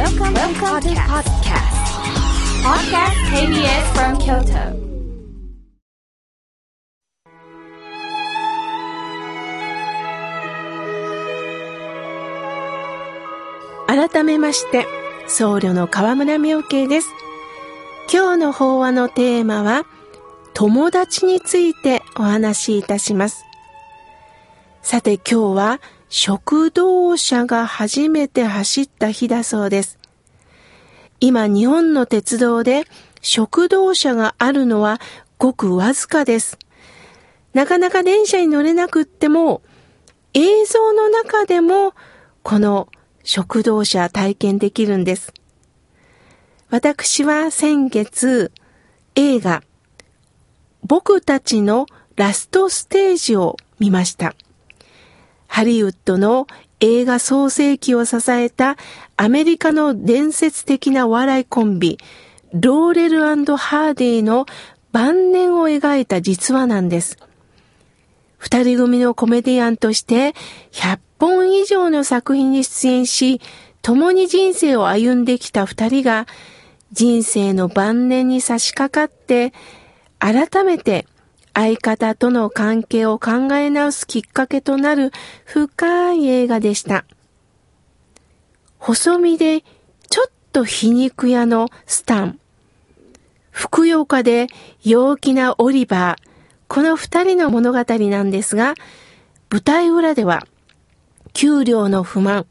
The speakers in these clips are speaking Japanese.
Welcome, Welcome to podcast. Podcast KBS from Kyoto. 改めまして、僧侶の河村明慶です。今日の法話のテーマは、友達についてお話しいたします。さて今日は食堂車が初めて走った日だそうです。今日本の鉄道で食堂車があるのはごくわずかです。なかなか電車に乗れなくっても映像の中でもこの食堂車体験できるんです。私は先月映画僕たちのラストステージを見ました。ハリウッドの映画創世期を支えたアメリカの伝説的なお笑いコンビ、ローレルハーディの晩年を描いた実話なんです。二人組のコメディアンとして100本以上の作品に出演し、共に人生を歩んできた二人が人生の晩年に差し掛かって改めて相方との関係を考え直すきっかけとなる深い映画でした。細身でちょっと皮肉屋のスタン。ふくよかで陽気なオリバー。この二人の物語なんですが、舞台裏では、給料の不満、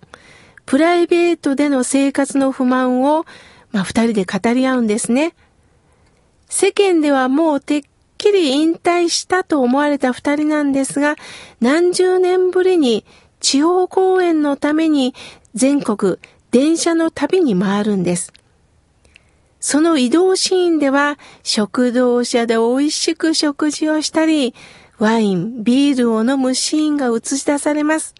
プライベートでの生活の不満を、まあ、二人で語り合うんですね。世間ではもうてっきり引退したと思われた二人なんですが、何十年ぶりに地方公演のために全国電車の旅に回るんです。その移動シーンでは食堂車で美味しく食事をしたり、ワイン、ビールを飲むシーンが映し出されます。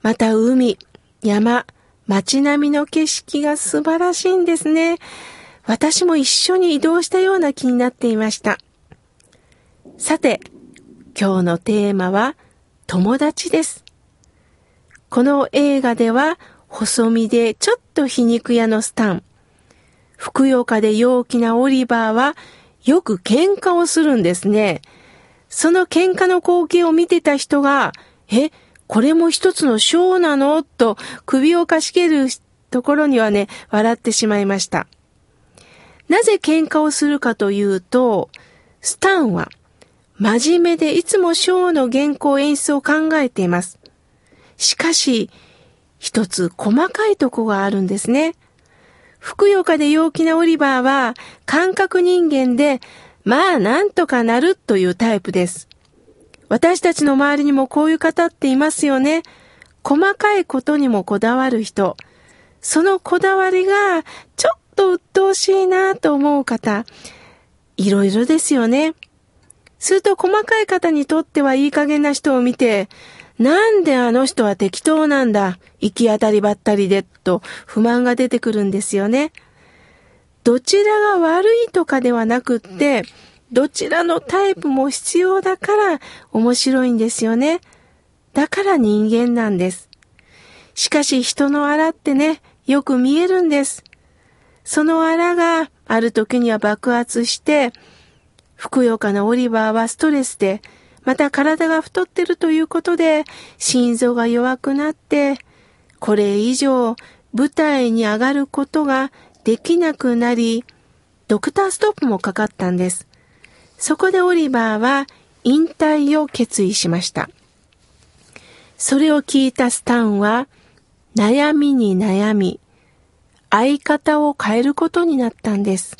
また海、山、街並みの景色が素晴らしいんですね。私も一緒に移動したような気になっていました。さて、今日のテーマは友達です。この映画では細身でちょっと皮肉屋のスタン、ふくよかで陽気なオリバーはよく喧嘩をするんですね。その喧嘩の光景を見てた人が、え、これも一つのショーなの？と首をかしげるところにはね、笑ってしまいました。なぜ喧嘩をするかというと、スタンは真面目でいつもショーの原稿演出を考えています。しかし、一つ細かいとこがあるんですね。ふくよかで陽気なオリバーは感覚人間で、まあなんとかなるというタイプです。私たちの周りにもこういう方っていますよね。細かいことにもこだわる人。そのこだわりがちょっと鬱陶しいなと思う方。いろいろですよね。すると細かい方にとってはいい加減な人を見て、なんであの人は適当なんだ、行き当たりばったりで、と不満が出てくるんですよね。どちらが悪いとかではなくって、どちらのタイプも必要だから面白いんですよね。だから人間なんです。しかし人のあらってね、よく見えるんです。そのあらがある時には爆発して、ふくよかなオリバーはストレスで、また体が太ってるということで、心臓が弱くなって、これ以上舞台に上がることができなくなり、ドクターストップもかかったんです。そこでオリバーは引退を決意しました。それを聞いたスタンは悩みに悩み、相方を変えることになったんです。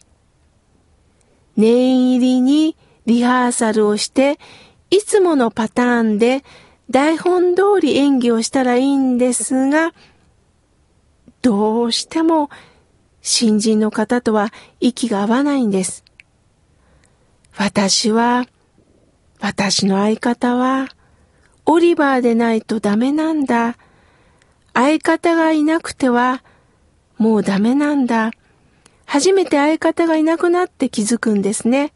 念入りにリハーサルをして、いつものパターンで台本通り演技をしたらいいんですが、どうしても新人の方とは息が合わないんです。私は、私の相方は、オリバーでないとダメなんだ。相方がいなくては、もうダメなんだ。初めて相方がいなくなって気づくんですね。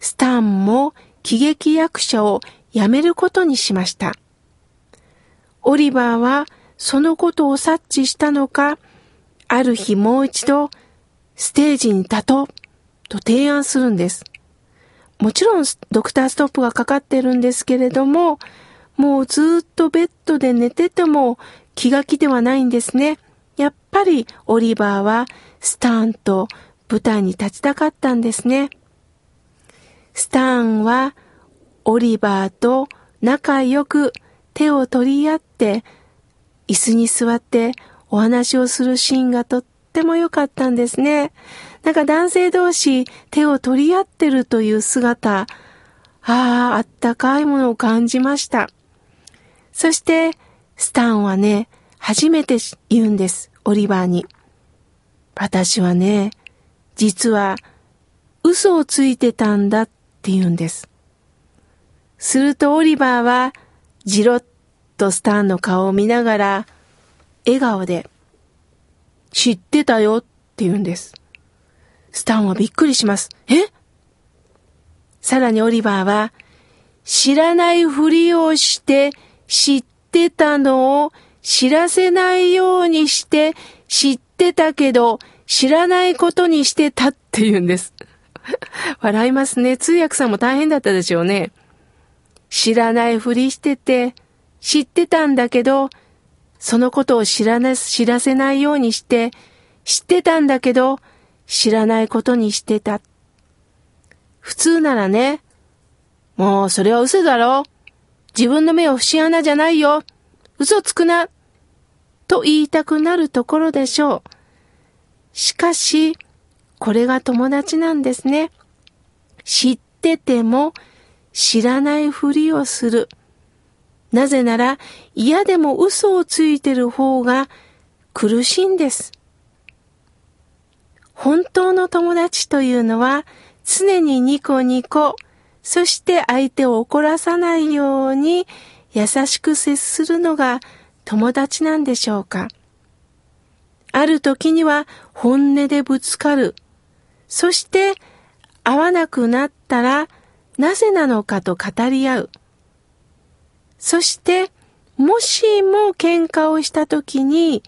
スタンも喜劇役者を辞めることにしました。オリバーはそのことを察知したのか、ある日もう一度ステージに立とうと提案するんです。もちろんドクターストップがかかってるんですけれども、もうずっとベッドで寝てても気が気ではないんですね。やっぱりオリバーはスターンと舞台に立ちたかったんですね。スターンはオリバーと仲良く手を取り合って椅子に座ってお話をするシーンがとっても良かったんですね。なんか男性同士手を取り合ってるという姿、ああ、あったかいものを感じました。そして、スタンはね、初めて言うんです、オリバーに。私はね、実は嘘をついてたんだって言うんです。するとオリバーは、じろっとスタンの顔を見ながら、笑顔で、知ってたよって言うんです。スタンはびっくりします。え？さらにオリバーは、知らないふりをして知ってたのを知らせないようにして知ってたけど知らないことにしてたって言うんです。笑いますね。通訳さんも大変だったでしょうね。知らないふりしてて知ってたんだけどそのことを知らな、知らせないようにして知ってたんだけど知らないことにしてた。普通ならね、もうそれは嘘だろ自分の目を節穴じゃないよ嘘つくなと言いたくなるところでしょう。しかし、これが友達なんですね。知ってても知らないふりをする。なぜなら嫌でも嘘をついてる方が苦しいんです。本当の友達というのは常にニコニコ、そして相手を怒らさないように優しく接するのが友達なんでしょうか？ある時には本音でぶつかる。そして会わなくなったらなぜなのかと語り合う。そしてもしも喧嘩をした時に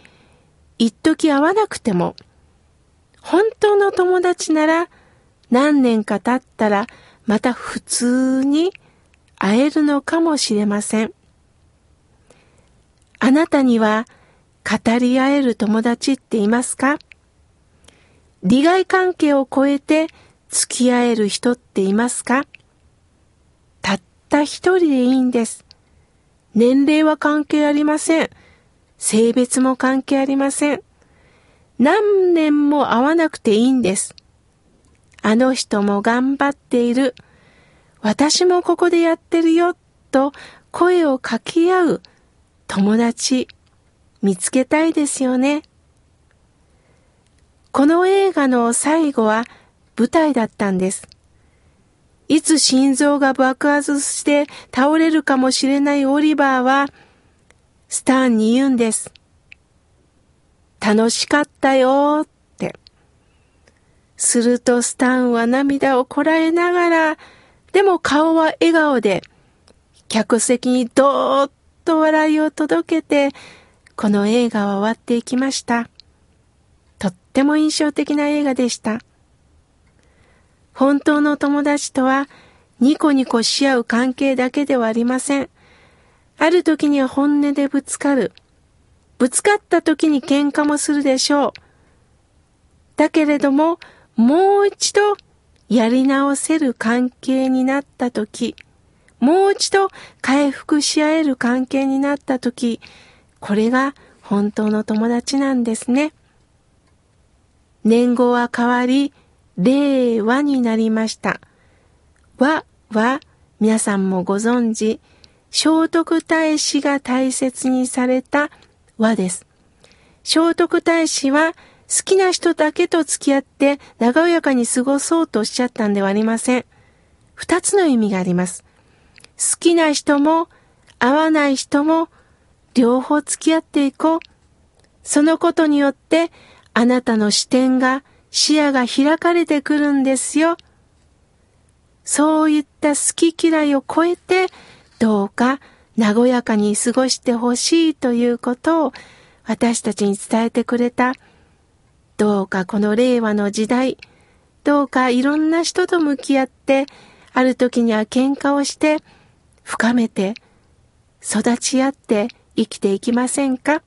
一時会わなくても本当の友達なら何年か経ったらまた普通に会えるのかもしれません。あなたには語り合える友達っていますか？利害関係を超えて付き合える人っていますか？たった一人でいいんです。年齢は関係ありません。性別も関係ありません。何年も会わなくていいんです。あの人も頑張っている。私もここでやってるよ。と声を掛け合う友達見つけたいですよね。この映画の最後は舞台だったんです。いつ心臓が爆発して倒れるかもしれないオリバーはスターンに言うんです。楽しかったよって。するとスタンは涙をこらえながら、でも顔は笑顔で、客席にどーっと笑いを届けて、この映画は終わっていきました。とっても印象的な映画でした。本当の友達とはニコニコし合う関係だけではありません。ある時には本音でぶつかる。ぶつかった時に喧嘩もするでしょう。だけれども、もう一度やり直せる関係になった時、もう一度回復し合える関係になった時、これが本当の友達なんですね。年号は変わり、令和になりました。和は皆さんもご存知、聖徳太子が大切にされた和です。聖徳太子は好きな人だけと付き合って長やかに過ごそうとおっしゃったんではありません。二つの意味があります。好きな人も合わない人も両方付き合っていこう。そのことによってあなたの視点が視野が開かれてくるんですよ。そういった好き嫌いを超えてどうか和やかに過ごしてほしいということを私たちに伝えてくれたどうかこの令和の時代、どうかいろんな人と向き合って、ある時には喧嘩をして、深めて、育ち合って生きていきませんか？